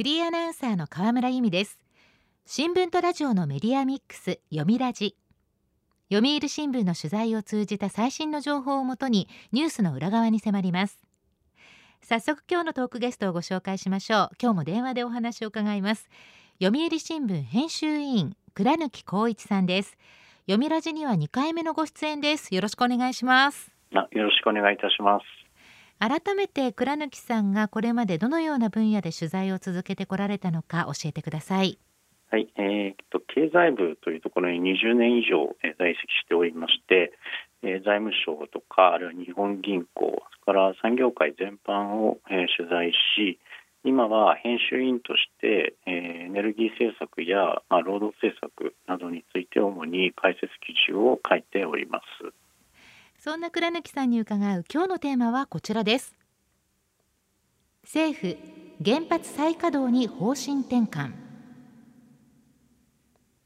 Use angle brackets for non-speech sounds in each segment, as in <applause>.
フリーアナウンサーの河村由美です。新聞とラジオのメディアミックス読みラジ。読売新聞の取材を通じた最新の情報をもとにニュースの裏側に迫ります。早速今日のトークゲストをご紹介しましょう。今日も電話でお話を伺います。読売新聞編集委員倉貫光一さんです。読みラジには2回目のご出演です。よろしくお願いします。よろしくお願いいたします。改めて倉貫さんがこれまでどのような分野で取材を続けてこられたのか教えてください。はい、えー、と経済部というところに20年以上、えー、在籍しておりまして、えー、財務省とかあるいは日本銀行それから産業界全般を、えー、取材し今は編集員として、えー、エネルギー政策や、まあ、労働政策などについて主に解説記事を書いております。そんな倉貫さんに伺う今日のテーマはこちらです。政府原発再稼働に方針転換。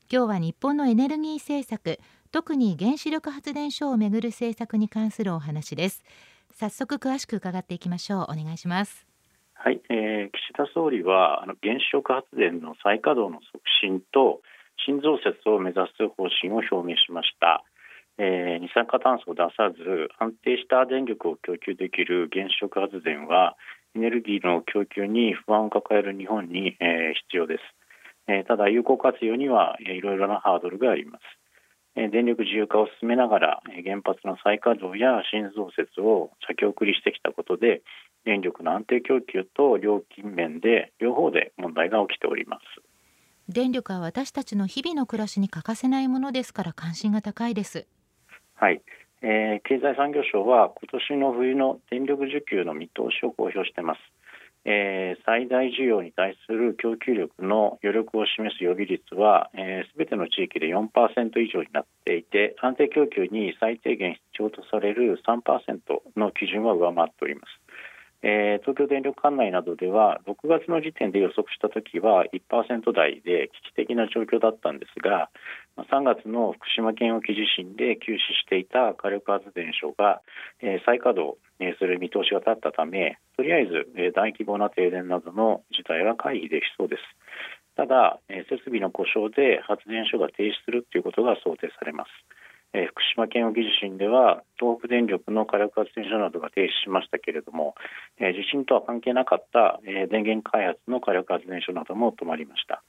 今日は日本のエネルギー政策特に原子力発電所をめぐる政策に関するお話です。早速詳しく伺っていきましょう。お願いします。はい、えー、岸田総理はあの原子力発電の再稼働の促進と新増設を目指す方針を表明しました、えー、二酸化炭素を出さず安定した電力を供給できる原子力発電はエネルギーの供給に不安を抱える日本に、えー、必要です、えー、ただ有効活用にはいろいろなハードルがあります。電力自由化を進めながら原発の再稼働や新増設を先送りしてきたことで電力の安定供給と料金面で両方で問題が起きております。電力は私たちの日々の暮らしに欠かせないものですから関心が高いです。はい、えー、経済産業省は今年の冬の電力需給の見通しを公表していますえー、最大需要に対する供給力の余力を示す予備率はすべ、えー、ての地域で4%以上になっていて安定供給に最低限必要とされる3%の基準は上回っております。えー、東京電力管内などでは6月の時点で予測したときは1%台で危機的な状況だったんですが3月の福島県沖地震で休止していた火力発電所が、えー、再稼働する見通しが立ったためとりあえず、えー、大規模な停電などの事態は回避できそうです。ただ、えー、設備の故障で発電所が停止するということが想定されます。え福島県沖地震では東北電力の火力発電所などが停止しましたけれども、え地震とは関係なかった、え電源開発の火力発電所なども止まりました。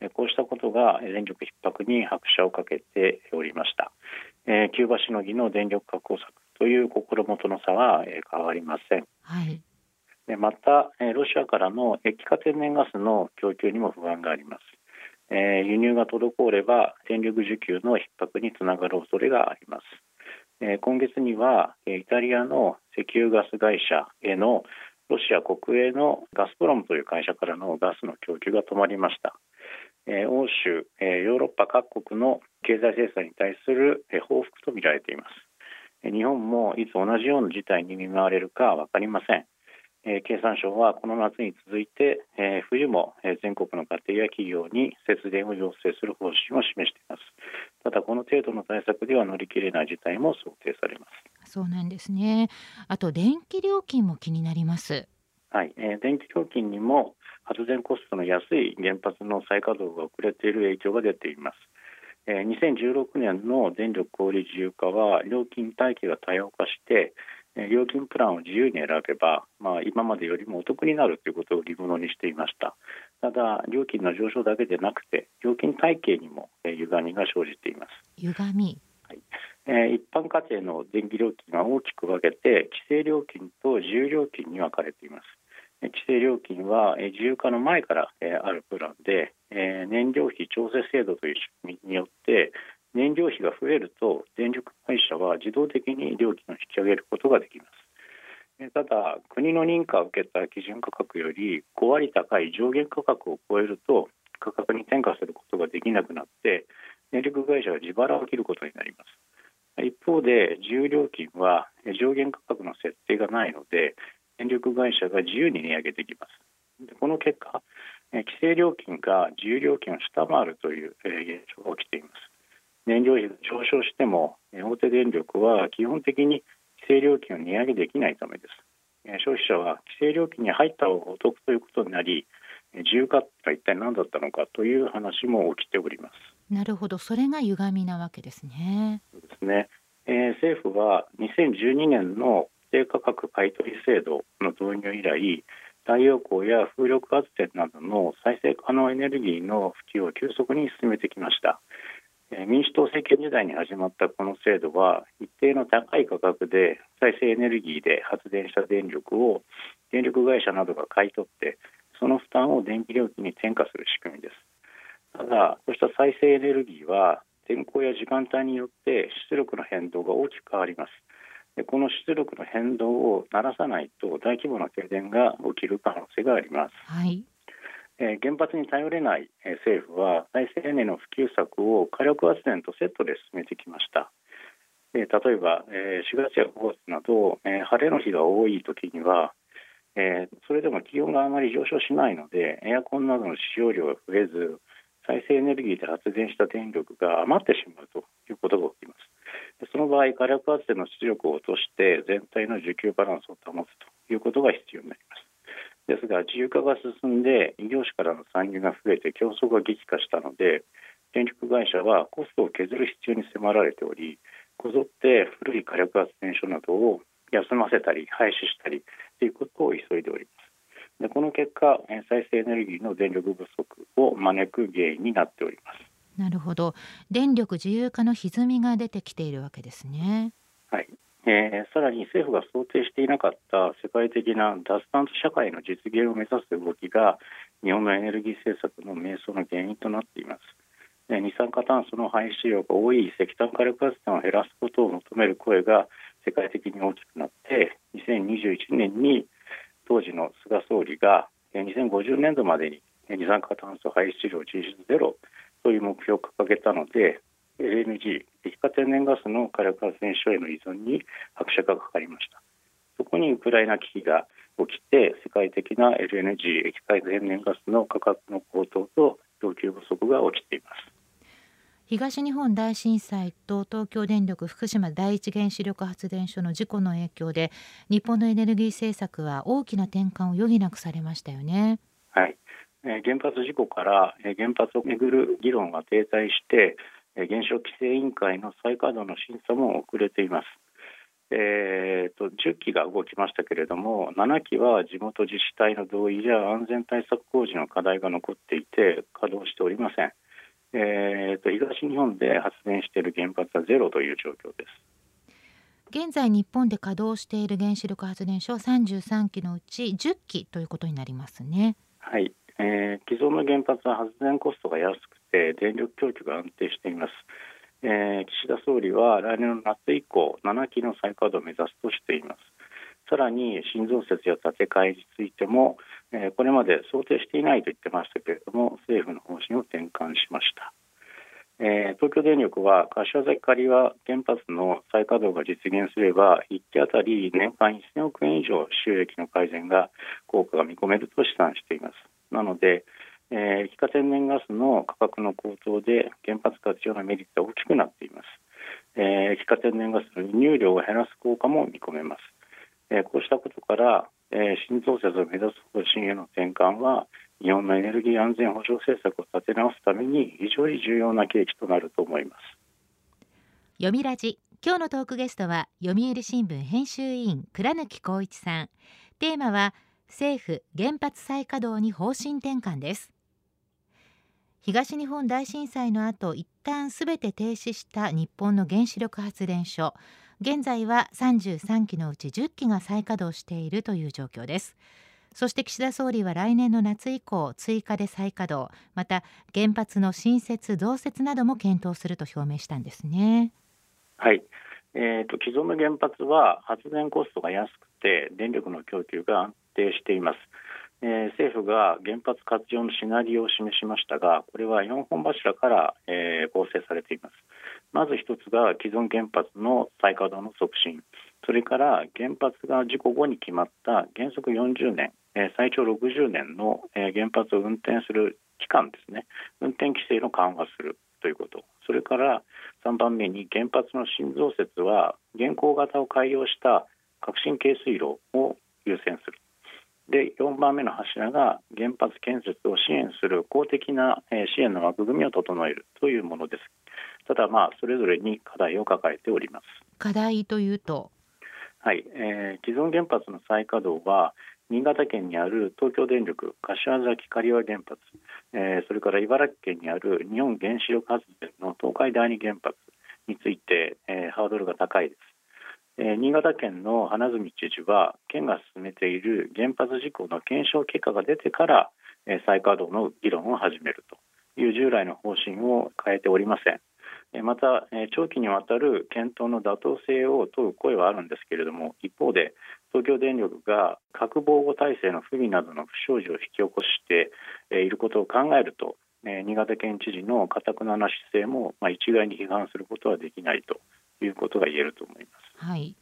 えこうしたことが電力逼迫に拍車をかけておりました。えキューバしのぎの電力確保策という心もとの差は、え変わりません。はいでまた、えロシアからの液化天然ガスの供給にも不安があります。えー、輸入が滞れば電力需給の逼迫につながる恐れがあります、えー、今月にはイタリアの石油ガス会社へのロシア国営のガスプロムという会社からのガスの供給が止まりました、えー、欧州、えヨーロッパ各国の経済制裁に対する、え報復とみられています。日本もいつ同じような事態に見舞われるか分かりません。えー、経産省はこの夏に続いて、えー、冬も、えー、全国の家庭や企業に節電を要請する方針を示しています。ただこの程度の対策では乗り切れない事態も想定されます。そうなんですね。あと電気料金も気になります。はい、えー、電気料金にも発電コストの安い原発の再稼働が遅れている影響が出ています。えー、2016年の電力小売自由化は料金体系が多様化して料金プランを自由に選べば、まあ、今までよりもお得になるということを理物にしていました。ただ料金の上昇だけでなくて料金体系にも歪みが生じています。歪み。はい。えー、一般家庭の電気料金は大きく分けて規制料金と自由料金に分かれています。規制料金は自由化の前からあるプランで燃料費調整制度という仕組みによって燃料費が増えると電力会社は自動的に料金を引き上げることができます。ただ国の認可を受けた基準価格より5割高い上限価格を超えると価格に転嫁することができなくなって電力会社は自腹を切ることになります。一方で自由料金は上限価格の設定がないので電力会社が自由に値上げできます。でこの結果規制料金が自由料金を下回るという現象が起きています。燃料費が上昇しても大手電力は基本的に規制料金を値上げできないためです消費者は規制料金に入った方がお得ということになり自由化は一体何だったのかという話も起きております。なるほど、それが歪みなわけですね。そうですね。えー、政府は2012年の低価格買取制度の導入以来、太陽光や風力発電などの再生可能エネルギーの普及を急速に進めてきました。民主党政権時代に始まったこの制度は一定の高い価格で再生エネルギーで発電した電力を電力会社などが買い取ってその負担を電気料金に転嫁する仕組みです。ただこうした再生エネルギーは天候や時間帯によって出力の変動が大きく変わります。でこの出力の変動をならさないと大規模な停電が起きる可能性があります、はい。え、原発に頼れない、え、政府は再生エネの普及策を火力発電とセットで進めてきました。えー、例えば、えー、4月や5月など、え、晴れの日が多い時には、え、それでも気温があまり上昇しないのでエアコンなどの使用量が増えず再生エネルギーで発電した電力が余ってしまうということが起きます。その場合、火力発電の出力を落として全体の需給バランスを保つということが必要になります。ですが自由化が進んで異業種からの参入が増えて競争が激化したので電力会社はコストを削る必要に迫られておりこぞって古い火力発電所などを休ませたり廃止したりということを急いでおります。でこの結果再生エネルギーの電力不足を招く原因になっております。なるほど。電力自由化の歪みが出てきているわけですね。えー、さらに政府が想定していなかった世界的な脱炭素社会の実現を目指す動きが日本のエネルギー政策の迷走の原因となっています。二酸化炭素の排出量が多い石炭火力発電を減らすことを求める声が世界的に大きくなって2021年に当時の菅総理が2050年度までに二酸化炭素排出量実質ゼロという目標を掲げたので LNG 液化天然ガスの火力発電所への依存に拍車がかかりました。そこにウクライナ危機が起きて世界的な LNG 液化天然ガスの価格の高騰と供給不足が起きています。東日本大震災と東京電力福島第一原子力発電所の事故の影響で日本のエネルギー政策は大きな転換を余儀なくされましたよね。はい、原発事故から原発をめぐる議論が停滞して原子力規制委員会の再稼働の審査も遅れています。えーと、10機が動きましたけれども7機は地元自治体の同意や安全対策工事の課題が残っていて稼働しておりません、えーと、東日本で発電している原発はゼロという状況です。現在日本で稼働している原子力発電所33基のうち10基ということになりますね。はい、えー、既存の原発は発電コストが安くて電力供給が安定しています。えー、岸田総理は来年の夏以降7基の再稼働を目指すとしています。さらに新増設や建て替えについても、えー、これまで想定していないと言ってましたけれども政府の方針を転換しました。えー、東京電力は柏崎刈羽原発の再稼働が実現すれば1機当たり年間1000億円以上収益の改善が効果が見込めると試算しています。なので、えー、液化天然ガスの価格の高騰で原発活用のメリットは大きくなっています、えー、液化天然ガスの輸入量を減らす効果も見込めます、えー、こうしたことから、えー、新増設を目指す方針への転換は日本のエネルギー安全保障政策を立て直すために非常に重要な契機となると思います。読みラジ。今日のトークゲストは読売新聞編集委員倉貫光一さん。テーマは政府原発再稼働に方針転換です。東日本大震災の後一旦すべて停止した日本の原子力発電所。現在は33基のうち10基が再稼働しているという状況です。そして岸田総理は来年の夏以降追加で再稼働。また原発の新設増設なども検討すると表明したんですね。はい。えーと、と既存の原発は発電コストが安くて電力の供給が安定しています。えー、政府が原発活用のシナリオを示しましたがこれは4本柱から、えー、構成されています。まず一つが既存原発の再稼働の促進。それから原発が事故後に決まった原則40年、えー、最長60年の、え、原発を運転する期間ですね。運転規制の緩和するということ。それから3番目に原発の新増設は現行型を改良した革新軽水炉を優先する。で4番目の柱が原発建設を支援する公的な支援の枠組みを整えるというものです。ただまあそれぞれに課題を抱えております。課題というと？はい、えー、既存原発の再稼働は新潟県にある東京電力柏崎刈羽原発、えー、それから茨城県にある日本原子力発電の東海第二原発について、えー、ハードルが高いですえ新潟県の花角知事は県が進めている原発事故の検証結果が出てから、え再稼働の議論を始めるという従来の方針を変えておりません。また長期にわたる検討の妥当性を問う声はあるんですけれども一方で東京電力が核防護体制の不備などの不祥事を引き起こしていることを考えると新潟県知事のかたくなな姿勢も一概に批判することはできないということが言えると思います。はい、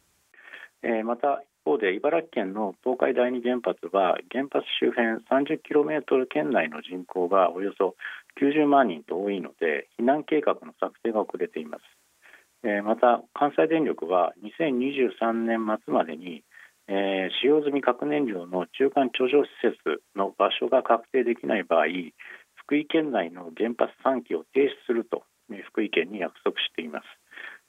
えー、また一方で茨城県の東海第二原発は原発周辺 30km 圏内の人口がおよそ90万人と多いので避難計画の策定が遅れています、えー、また関西電力は2023年末までに、えー、使用済み核燃料の中間貯蔵施設の場所が確定できない場合福井県内の原発3基を停止すると福井県に約束しています。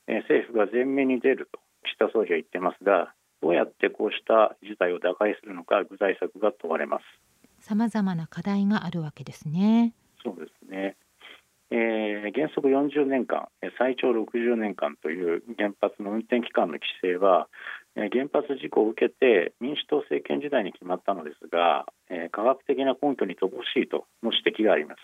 え政府が前面に出ると岸田総理は言ってますがどうやってこうした事態を打開するのか具体策が問われます。さまざまな課題があるわけですね。そうですね、えー、原則40年間最長60年間という原発の運転期間の規制は原発事故を受けて民主党政権時代に決まったのですが、えー、科学的な根拠に乏しいとの指摘があります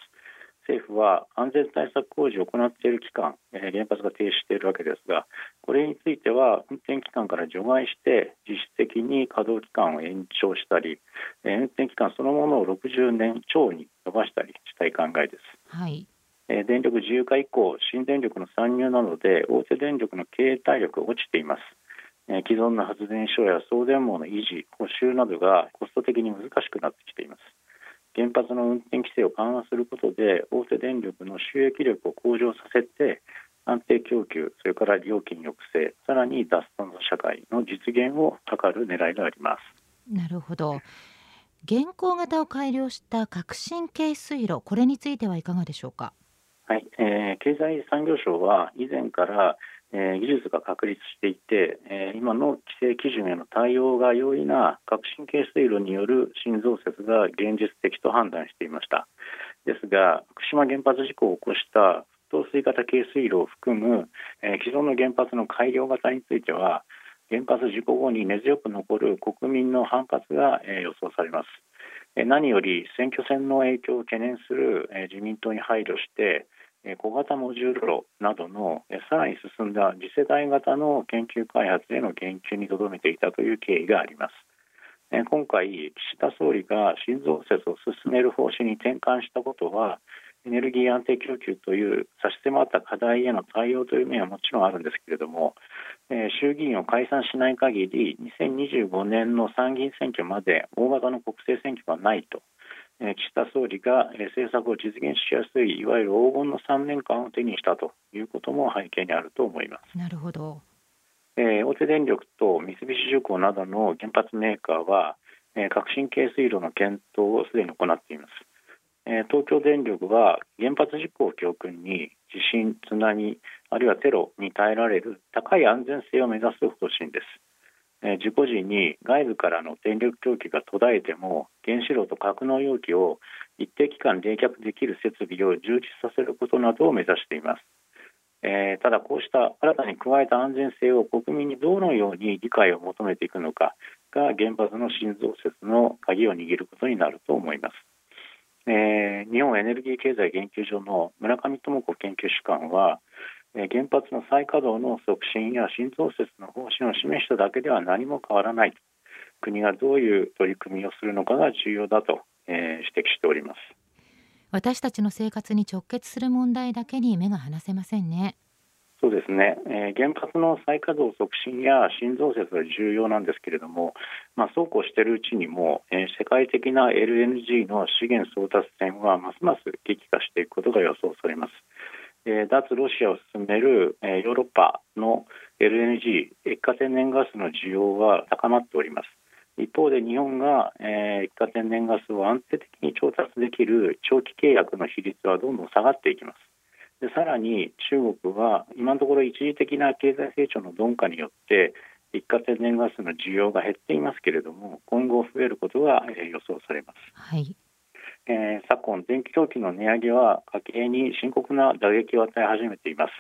政府は安全対策工事を行っている期間、え原発が停止しているわけですがこれについては運転期間から除外して実質的に稼働期間を延長したり、え運転期間そのものを60年超に伸ばしたりしたい考えです。はいえ電力自由化以降新電力の参入などで大手電力の経営体力が落ちています。え既存の発電所や送電網の維持補修などがコスト的に難しくなってきています。原発の運転規制を緩和することで大手電力の収益力を向上させて安定供給それから料金抑制さらに脱炭素社会の実現を図る狙いがあります。なるほど。現行型を改良した革新系水路これについてはいかがでしょうか？はい、えー、経済産業省は以前からえー、技術が確立していて、えー、今の規制基準への対応が容易な革新系水路による新増設が現実的と判断していました。ですが福島原発事故を起こした沸騰水型系水路を含む、えー、既存の原発の改良型については原発事故後に根強く残る国民の反発が、え予想されます。何より選挙戦の影響を懸念する自民党に配慮して小型モジュール炉などのさらに進んだ次世代型の研究開発への言及にとどめていたという経緯があります。今回、岸田総理が新増設を進める方針に転換したことはエネルギー安定供給という差し迫った課題への対応という面はもちろんあるんですけれども、衆議院を解散しない限り2025年の参議院選挙まで大型の国政選挙はないと岸田総理が政策を実現しやすいいわゆる黄金の3年間を手にしたということも背景にあると思います。なるほど。えー、大手電力と三菱重工などの原発メーカーは、えー、革新系水路の検討をすでに行っています、えー、東京電力は原発事故を教訓に地震、津波あるいはテロに耐えられる高い安全性を目指す方針です事故時に外部からの電力供給が途絶えても原子炉と格納容器を一定期間冷却できる設備を充実させることなどを目指しています、えー、ただこうした新たに加えた安全性を国民にどのように理解を求めていくのかが原発の新増設の鍵を握ることになると思います、えー、日本エネルギー経済研究所の村上智子研究主幹は原発の再稼働の促進や新増設の方針を示しただけでは何も変わらないと。国がどういう取り組みをするのかが重要だと、えー、指摘しております。私たちの生活に直結する問題だけに目が離せませんね。そうですね、えー、原発の再稼働促進や新増設は重要なんですけれども、まあ、そうこうしているうちにも、えー、世界的な LNG の資源争奪戦はますます激化していくことが予想されます。え脱ロシアを進める、えヨーロッパの LNG 液化天然ガスの需要は高まっております。一方で日本が、えー、液化天然ガスを安定的に調達できる長期契約の比率はどんどん下がっていきます。でさらに中国は今のところ一時的な経済成長の鈍化によって液化天然ガスの需要が減っていますけれども今後増えることが、予想されます。はいえー、昨今電気料金の値上げは家計に深刻な打撃を与え始めています。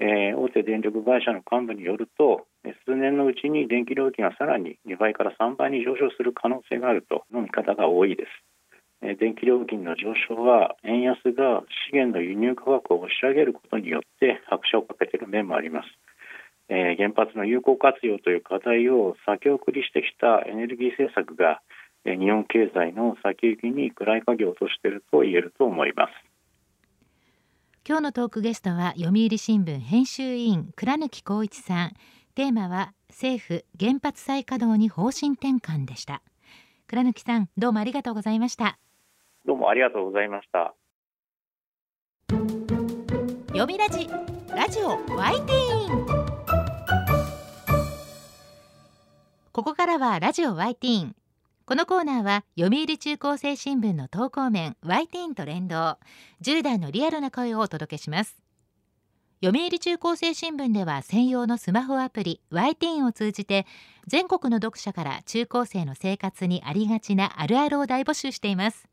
えー、大手電力会社の幹部によると数年のうちに電気料金はさらに2倍から3倍に上昇する可能性があるとの見方が多いです。えー、電気料金の上昇は円安が資源の輸入価格を押し上げることによって拍車をかけている面もあります。えー、原発の有効活用という課題を先送りしてきたエネルギー政策が、日本経済の先行きに暗い影を落としていると言えると思います。今日のトークゲストは読売新聞編集委員倉貫光一さん。テーマは政府原発再稼働に方針転換でした。倉貫さんどうもありがとうございました。どうもありがとうございました。読みラジラジオワイティーン。ここからはラジオワイティーンこのコーナーは読売中高生新聞の投稿面 y ティーンと連動10代のリアルな声をお届けします。読売中高生新聞では専用のスマホアプリ y ティーンを通じて全国の読者から中高生の生活にありがちなあるあるを大募集しています。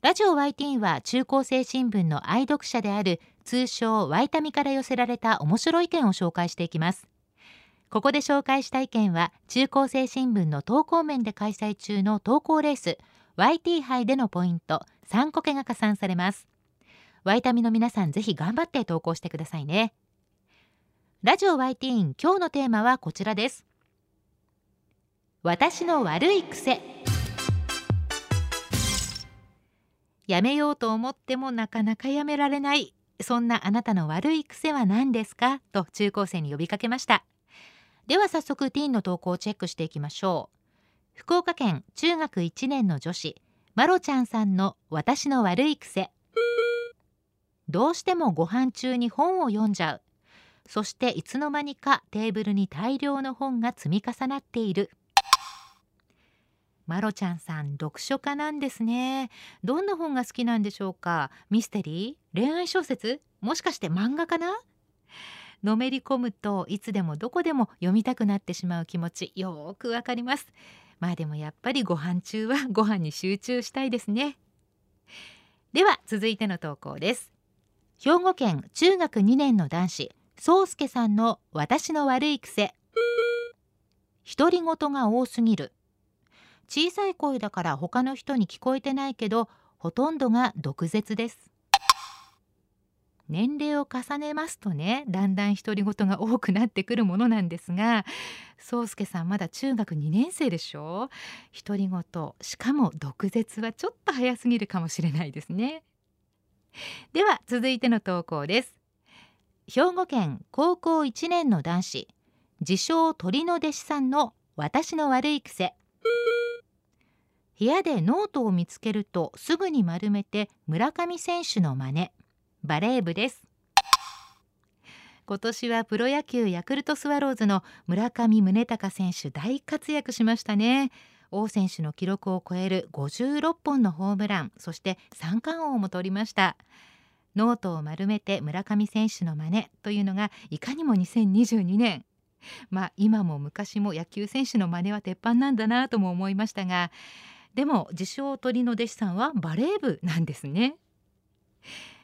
ラジオ y ティーンは中高生新聞の愛読者である通称ワイタミから寄せられた面白い意見を紹介していきます。ここで紹介した意見は中高生新聞の投稿面で開催中の投稿レース YT 杯でのポイント3個けが加算されます。ワイタミの皆さんぜひ頑張って投稿してくださいね。ラジオ YT 今日のテーマはこちらです。私の悪い癖。やめようと思ってもなかなかやめられない。そんなあなたの悪い癖は何ですか？と中高生に呼びかけました。では早速ティーンの投稿をチェックしていきましょう。福岡県中学1年の女子まろちゃんさんの私の悪い癖。どうしてもご飯中に本を読んじゃう。そしていつの間にかテーブルに大量の本が積み重なっている。まろちゃんさん読書家なんですね。どんな本が好きなんでしょうか？ミステリー？恋愛小説？もしかして漫画かな？のめり込むといつでもどこでも読みたくなってしまう気持ちよくわかります。まあでもやっぱりご飯中は <laughs> ご飯に集中したいですね。では続いての投稿です。兵庫県中学2年の男子宗介さんの私の悪い癖。独り言が多すぎる。小さい声だから他の人に聞こえてないけどほとんどが毒舌です。年齢を重ねますとねだんだん独り言が多くなってくるものなんですが宗介さんまだ中学2年生でしょ？独り言しかも毒舌はちょっと早すぎるかもしれないですね。では続いての投稿です。兵庫県高校1年の男子自称鳥の弟子さんの私の悪い癖。部屋でノートを見つけるとすぐに丸めて村上選手の真似。バレー部です。今年はプロ野球ヤクルトスワローズの村上宗隆選手大活躍しましたね。王選手の記録を超える56本のホームランそして三冠王も取りました。ノートを丸めて村上選手の真似というのがいかにも2022年。まあ今も昔も野球選手の真似は鉄板なんだなとも思いましたがでも自称鳥の弟子さんはバレー部なんですね。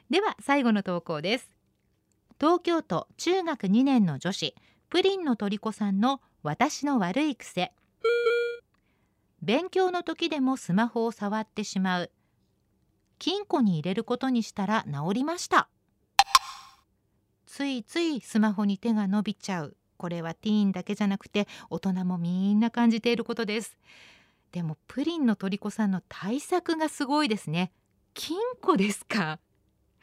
では最後の投稿です。東京都中学2年の女子プリンの虜さんの私の悪い癖。勉強の時でもスマホを触ってしまう。金庫に入れることにしたら治りました。ついついスマホに手が伸びちゃう。これはティーンだけじゃなくて大人もみんな感じていることです。でもプリンの虜さんの対策がすごいですね。金庫ですか？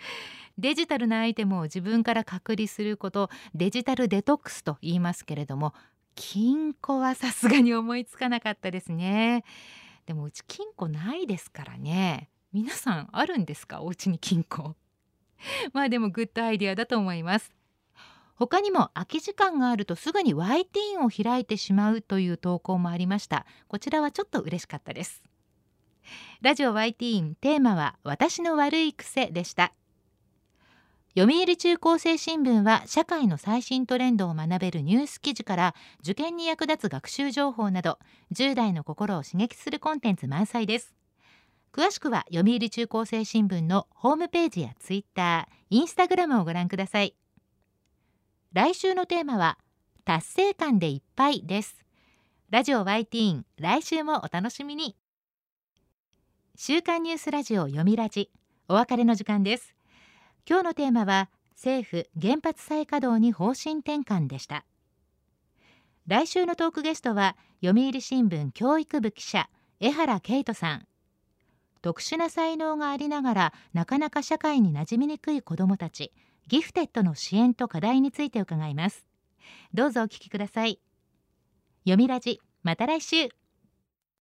<laughs> デジタルなアイテムを自分から隔離することデジタルデトックスと言いますけれども金庫はさすがに思いつかなかったですね。でもうち金庫ないですからね。皆さんあるんですか？お家に金庫。<laughs> まあでもグッドアイデアだと思います。他にも空き時間があるとすぐに Y ティーンを開いてしまうという投稿もありました。こちらはちょっと嬉しかったです。ラジオ Y ティーンテーマは私の悪い癖でした。読売中高生新聞は社会の最新トレンドを学べるニュース記事から受験に役立つ学習情報など10代の心を刺激するコンテンツ満載です。詳しくは読売中高生新聞のホームページやツイッター、インスタグラムをご覧ください。来週のテーマは達成感でいっぱいです。ラジオ Y ティーン来週もお楽しみに。週刊ニュースラジオ読みラジお別れの時間です。今日のテーマは政府原発再稼働に方針転換でした。来週のトークゲストは読売新聞教育部記者江原圭人さん。特殊な才能がありながらなかなか社会に馴染みにくい子どもたちギフテッドの支援と課題について伺います。どうぞお聞きください。読みラジまた来週。